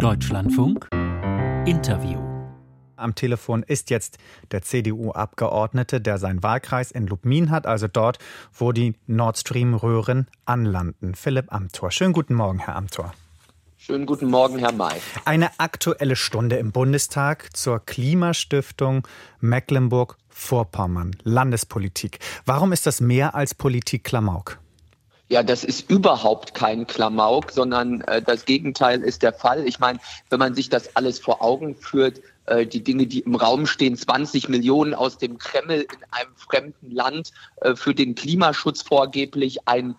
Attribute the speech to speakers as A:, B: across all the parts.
A: Deutschlandfunk Interview.
B: Am Telefon ist jetzt der CDU-Abgeordnete, der seinen Wahlkreis in Lubmin hat, also dort, wo die Nord Stream-Röhren anlanden. Philipp Amthor. Schönen guten Morgen, Herr Amthor.
C: Schönen guten Morgen, Herr May.
B: Eine aktuelle Stunde im Bundestag zur Klimastiftung Mecklenburg-Vorpommern, Landespolitik. Warum ist das mehr als Politik Klamauk?
C: Ja, das ist überhaupt kein Klamauk, sondern äh, das Gegenteil ist der Fall. Ich meine, wenn man sich das alles vor Augen führt, äh, die Dinge, die im Raum stehen, 20 Millionen aus dem Kreml in einem fremden Land äh, für den Klimaschutz vorgeblich, ein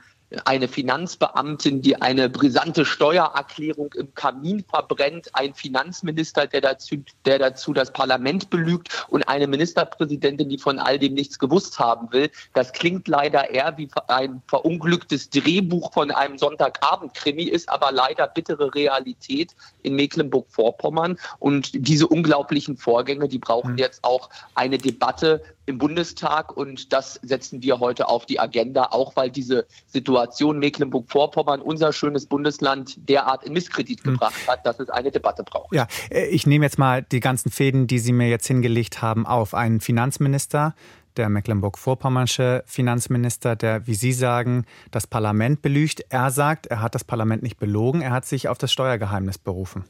C: eine Finanzbeamtin, die eine brisante Steuererklärung im Kamin verbrennt, ein Finanzminister, der dazu, der dazu das Parlament belügt und eine Ministerpräsidentin, die von all dem nichts gewusst haben will. Das klingt leider eher wie ein verunglücktes Drehbuch von einem Sonntagabend-Krimi, ist aber leider bittere Realität in Mecklenburg-Vorpommern. Und diese unglaublichen Vorgänge, die brauchen hm. jetzt auch eine Debatte im Bundestag und das setzen wir heute auf die Agenda, auch weil diese Situation Mecklenburg-Vorpommern, unser schönes Bundesland, derart in Misskredit hm. gebracht hat, dass es eine Debatte braucht.
B: Ja, äh, ich nehme jetzt mal die ganzen Fäden, die Sie mir jetzt hingelegt haben, auf. Einen Finanzminister, der Mecklenburg-Vorpommernsche Finanzminister, der, wie Sie sagen, das Parlament belügt. Er sagt, er hat das Parlament nicht belogen, er hat sich auf das Steuergeheimnis berufen.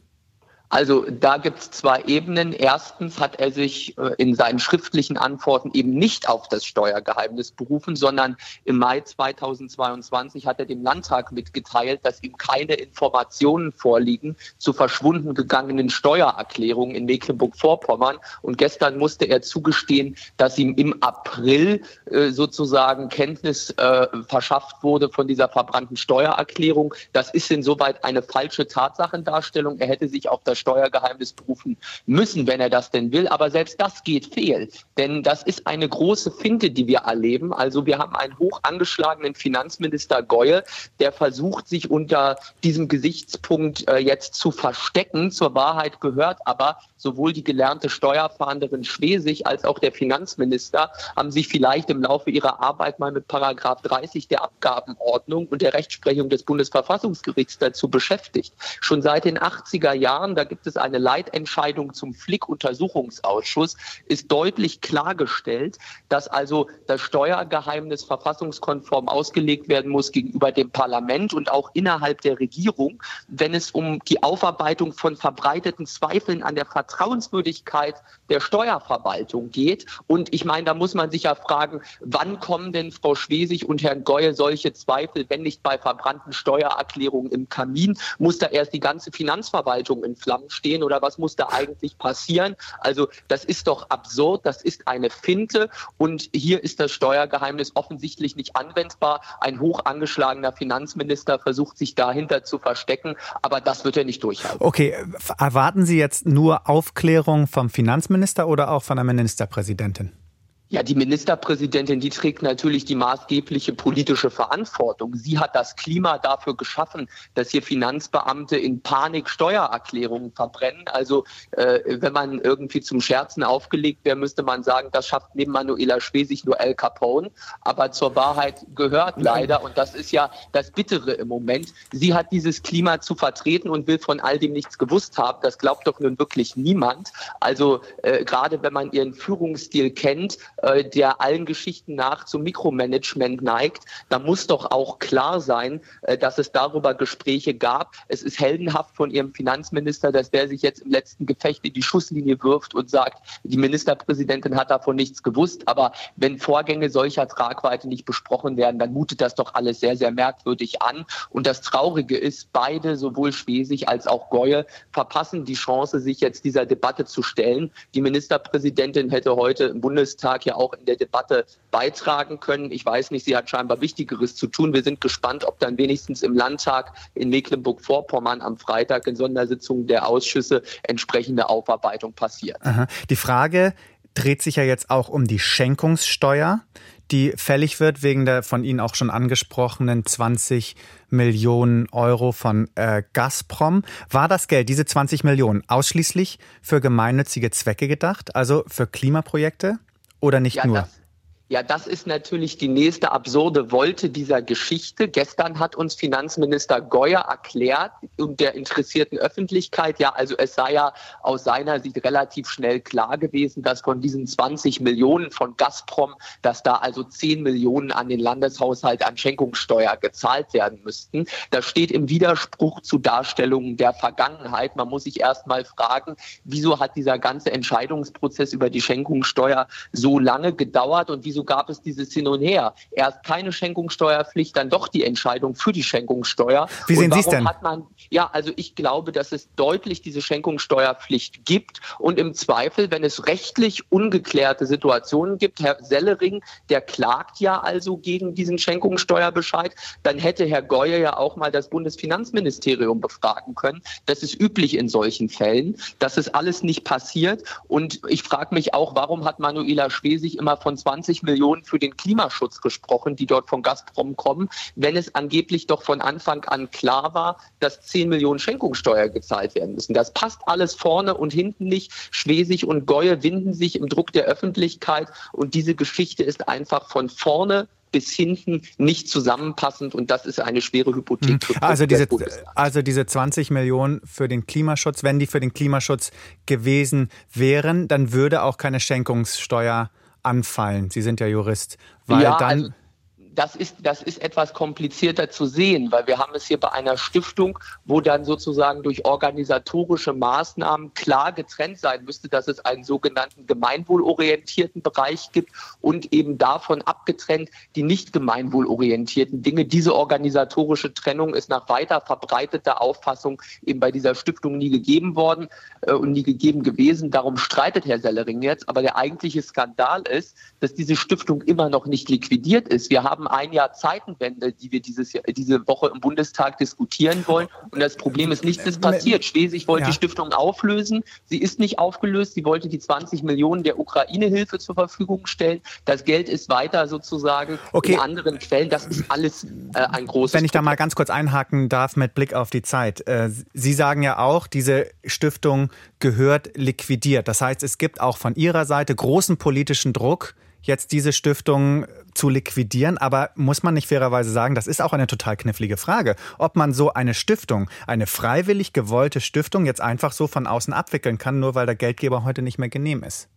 C: Also da gibt es zwei Ebenen. Erstens hat er sich äh, in seinen schriftlichen Antworten eben nicht auf das Steuergeheimnis berufen, sondern im Mai 2022 hat er dem Landtag mitgeteilt, dass ihm keine Informationen vorliegen zu verschwunden gegangenen Steuererklärungen in Mecklenburg-Vorpommern. Und gestern musste er zugestehen, dass ihm im April äh, sozusagen Kenntnis äh, verschafft wurde von dieser verbrannten Steuererklärung. Das ist insoweit eine falsche Tatsachendarstellung. Er hätte sich auf das Steuergeheimnis berufen müssen, wenn er das denn will. Aber selbst das geht fehl. Denn das ist eine große Finte, die wir erleben. Also wir haben einen hoch angeschlagenen Finanzminister Goye, der versucht, sich unter diesem Gesichtspunkt äh, jetzt zu verstecken. Zur Wahrheit gehört aber, sowohl die gelernte Steuerfahnderin Schwesig als auch der Finanzminister haben sich vielleicht im Laufe ihrer Arbeit mal mit Paragraph 30 der Abgabenordnung und der Rechtsprechung des Bundesverfassungsgerichts dazu beschäftigt. Schon seit den 80er Jahren, da gibt es eine Leitentscheidung zum Flick-Untersuchungsausschuss, ist deutlich klargestellt, dass also das Steuergeheimnis verfassungskonform ausgelegt werden muss gegenüber dem Parlament und auch innerhalb der Regierung, wenn es um die Aufarbeitung von verbreiteten Zweifeln an der Vertrauenswürdigkeit der Steuerverwaltung geht. Und ich meine, da muss man sich ja fragen, wann kommen denn Frau Schwesig und Herrn Geue solche Zweifel, wenn nicht bei verbrannten Steuererklärungen im Kamin? Muss da erst die ganze Finanzverwaltung in Flammen stehen oder was muss da eigentlich passieren? Also das ist doch absurd, das ist eine Finte und hier ist das Steuergeheimnis offensichtlich nicht anwendbar. Ein hoch angeschlagener Finanzminister versucht sich dahinter zu verstecken, aber das wird er nicht durchhalten.
B: Okay, erwarten Sie jetzt nur auf Aufklärung vom Finanzminister oder auch von der Ministerpräsidentin?
C: Ja, die Ministerpräsidentin, die trägt natürlich die maßgebliche politische Verantwortung. Sie hat das Klima dafür geschaffen, dass hier Finanzbeamte in Panik Steuererklärungen verbrennen. Also äh, wenn man irgendwie zum Scherzen aufgelegt wäre, müsste man sagen, das schafft neben Manuela Schwesig nur El Capone. Aber zur Wahrheit gehört leider, und das ist ja das Bittere im Moment, sie hat dieses Klima zu vertreten und will von all dem nichts gewusst haben. Das glaubt doch nun wirklich niemand. Also äh, gerade wenn man ihren Führungsstil kennt, äh, der allen Geschichten nach zum Mikromanagement neigt, da muss doch auch klar sein, äh, dass es darüber Gespräche gab. Es ist heldenhaft von Ihrem Finanzminister, dass der sich jetzt im letzten Gefecht in die Schusslinie wirft und sagt, die Ministerpräsidentin hat davon nichts gewusst. Aber wenn Vorgänge solcher Tragweite nicht besprochen werden, dann mutet das doch alles sehr, sehr merkwürdig an. Und das Traurige ist, beide, sowohl Schwesig als auch Geue, verpassen die Chance, sich jetzt dieser Debatte zu stellen. Die Ministerpräsidentin hätte heute im Bundestag ja ja auch in der Debatte beitragen können. Ich weiß nicht, sie hat scheinbar Wichtigeres zu tun. Wir sind gespannt, ob dann wenigstens im Landtag in Mecklenburg-Vorpommern am Freitag in Sondersitzungen der Ausschüsse entsprechende Aufarbeitung passiert.
B: Aha. Die Frage dreht sich ja jetzt auch um die Schenkungssteuer, die fällig wird wegen der von Ihnen auch schon angesprochenen 20 Millionen Euro von äh, Gazprom. War das Geld, diese 20 Millionen, ausschließlich für gemeinnützige Zwecke gedacht, also für Klimaprojekte? Oder nicht ja, nur?
C: Das, Ja, das ist natürlich die nächste absurde Wolte dieser Geschichte. Gestern hat uns Finanzminister Geuer erklärt und der interessierten Öffentlichkeit, ja, also es sei ja aus seiner Sicht relativ schnell klar gewesen, dass von diesen 20 Millionen von Gazprom, dass da also 10 Millionen an den Landeshaushalt an Schenkungssteuer gezahlt werden müssten. Das steht im Widerspruch zu Darstellungen der Vergangenheit. Man muss sich erst mal fragen, wieso hat dieser ganze Entscheidungsprozess über die Schenkungssteuer so lange gedauert und wieso gab es dieses Hin und Her. Erst keine Schenkungssteuerpflicht, dann doch die Entscheidung für die Schenkungssteuer.
B: Wie sehen Sie es denn?
C: Man, ja, also ich glaube, dass es deutlich diese Schenkungssteuerpflicht gibt und im Zweifel, wenn es rechtlich ungeklärte Situationen gibt, Herr Sellering, der klagt ja also gegen diesen Schenkungssteuerbescheid, dann hätte Herr Geuer ja auch mal das Bundesfinanzministerium befragen können. Das ist üblich in solchen Fällen. Das ist alles nicht passiert und ich frage mich auch, warum hat Manuela Schwesig immer von 20 Millionen Millionen für den Klimaschutz gesprochen, die dort von Gazprom kommen, wenn es angeblich doch von Anfang an klar war, dass 10 Millionen Schenkungssteuer gezahlt werden müssen. Das passt alles vorne und hinten nicht. Schwesig und Gäue winden sich im Druck der Öffentlichkeit und diese Geschichte ist einfach von vorne bis hinten nicht zusammenpassend und das ist eine schwere Hypothek.
B: Hm. Also diese, also diese 20 Millionen für den Klimaschutz, wenn die für den Klimaschutz gewesen wären, dann würde auch keine Schenkungssteuer anfallen? Sie sind ja Jurist.
C: Weil ja, dann also das ist, das ist etwas komplizierter zu sehen, weil wir haben es hier bei einer Stiftung, wo dann sozusagen durch organisatorische Maßnahmen klar getrennt sein müsste, dass es einen sogenannten gemeinwohlorientierten Bereich gibt und eben davon abgetrennt die nicht gemeinwohlorientierten Dinge. Diese organisatorische Trennung ist nach weiter verbreiteter Auffassung eben bei dieser Stiftung nie gegeben worden äh, und nie gegeben gewesen. Darum streitet Herr Sellering jetzt. Aber der eigentliche Skandal ist, dass diese Stiftung immer noch nicht liquidiert ist. Wir haben haben ein Jahr Zeitenwende, die wir dieses Jahr, diese Woche im Bundestag diskutieren wollen. Und das Problem ist nichts ist passiert. Schwesig wollte ja. die Stiftung auflösen. Sie ist nicht aufgelöst. Sie wollte die 20 Millionen der Ukraine-Hilfe zur Verfügung stellen. Das Geld ist weiter sozusagen okay. in anderen Quellen. Das ist alles äh, ein großes
B: Wenn ich da mal ganz kurz einhaken darf mit Blick auf die Zeit. Äh, Sie sagen ja auch, diese Stiftung gehört liquidiert. Das heißt, es gibt auch von Ihrer Seite großen politischen Druck, jetzt diese Stiftung zu liquidieren. Aber muss man nicht fairerweise sagen, das ist auch eine total knifflige Frage, ob man so eine Stiftung, eine freiwillig gewollte Stiftung jetzt einfach so von außen abwickeln kann, nur weil der Geldgeber heute nicht mehr genehm ist.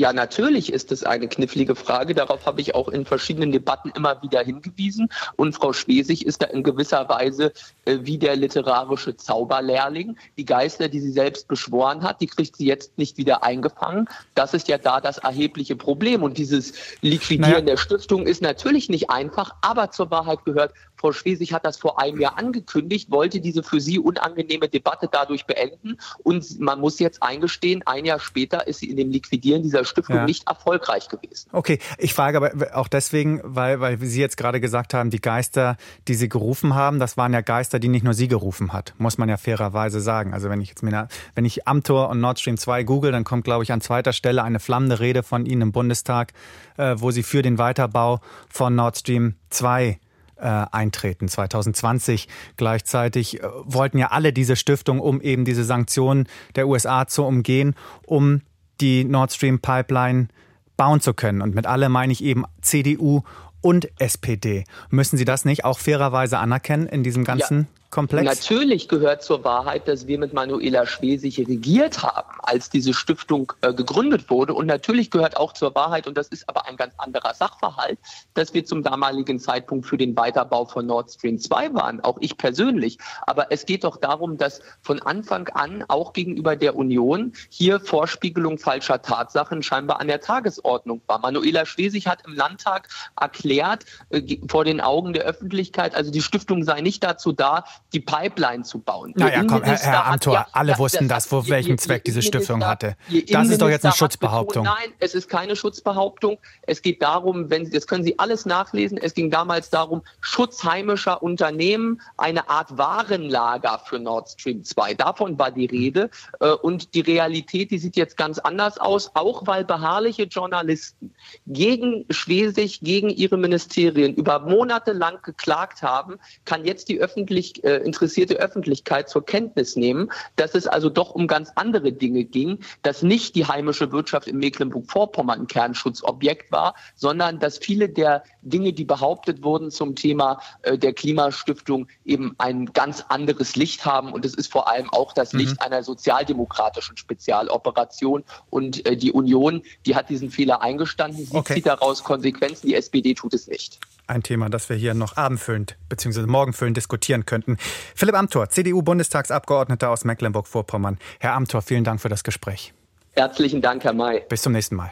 C: Ja, natürlich ist es eine knifflige Frage. Darauf habe ich auch in verschiedenen Debatten immer wieder hingewiesen. Und Frau Schwesig ist da in gewisser Weise äh, wie der literarische Zauberlehrling. Die Geister, die sie selbst beschworen hat, die kriegt sie jetzt nicht wieder eingefangen. Das ist ja da das erhebliche Problem. Und dieses Liquidieren naja. der Stiftung ist natürlich nicht einfach, aber zur Wahrheit gehört, Frau Schwesig hat das vor einem Jahr angekündigt, wollte diese für sie unangenehme Debatte dadurch beenden. Und man muss jetzt eingestehen, ein Jahr später ist sie in dem Liquidieren dieser Stiftung ja. nicht erfolgreich gewesen.
B: Okay, ich frage aber auch deswegen, weil, weil Sie jetzt gerade gesagt haben, die Geister, die Sie gerufen haben, das waren ja Geister, die nicht nur Sie gerufen hat, muss man ja fairerweise sagen. Also wenn ich jetzt mir, wenn ich Amtor und Nord Stream 2 google, dann kommt, glaube ich, an zweiter Stelle eine flammende Rede von Ihnen im Bundestag, äh, wo Sie für den Weiterbau von Nord Stream 2 äh, eintreten 2020. Gleichzeitig äh, wollten ja alle diese Stiftung, um eben diese Sanktionen der USA zu umgehen, um die Nord Stream Pipeline bauen zu können. Und mit alle meine ich eben CDU und SPD. Müssen Sie das nicht auch fairerweise anerkennen in diesem ganzen ja. Komplex?
C: Natürlich gehört zur Wahrheit, dass wir mit Manuela Schwesig regiert haben, als diese Stiftung äh, gegründet wurde. Und natürlich gehört auch zur Wahrheit, und das ist aber ein ganz anderer Sachverhalt, dass wir zum damaligen Zeitpunkt für den Weiterbau von Nord Stream 2 waren, auch ich persönlich. Aber es geht doch darum, dass von Anfang an auch gegenüber der Union hier Vorspiegelung falscher Tatsachen scheinbar an der Tagesordnung war. Manuela Schwesig hat im Landtag erklärt, äh, vor den Augen der Öffentlichkeit, also die Stiftung sei nicht dazu da, die Pipeline zu bauen.
B: Naja, komm, Herr, Herr Amthor, alle wussten das, wo welchen Zweck diese Stiftung hatte. Das ist doch jetzt eine Schutzbehauptung.
C: Betont, nein, es ist keine Schutzbehauptung. Es geht darum, wenn Sie, das können Sie alles nachlesen, es ging damals darum, Schutz heimischer Unternehmen, eine Art Warenlager für Nord Stream 2. Davon war die Rede. Äh, und die Realität, die sieht jetzt ganz anders aus, auch weil beharrliche Journalisten gegen Schwesig, gegen ihre Ministerien über Monate lang geklagt haben, kann jetzt die öffentlich äh, interessierte Öffentlichkeit zur Kenntnis nehmen, dass es also doch um ganz andere Dinge Dinge ging, dass nicht die heimische Wirtschaft in Mecklenburg-Vorpommern ein Kernschutzobjekt war, sondern dass viele der Dinge, die behauptet wurden zum Thema äh, der Klimastiftung, eben ein ganz anderes Licht haben. Und es ist vor allem auch das Licht mhm. einer sozialdemokratischen Spezialoperation. Und äh, die Union, die hat diesen Fehler eingestanden. Sie okay. zieht daraus Konsequenzen. Die SPD tut es nicht.
B: Ein Thema, das wir hier noch abendfüllend bzw. morgenfüllend diskutieren könnten. Philipp Amthor, CDU-Bundestagsabgeordneter aus Mecklenburg-Vorpommern. Herr Amthor, vielen Dank für das Gespräch.
C: Herzlichen Dank, Herr May.
B: Bis zum nächsten Mal.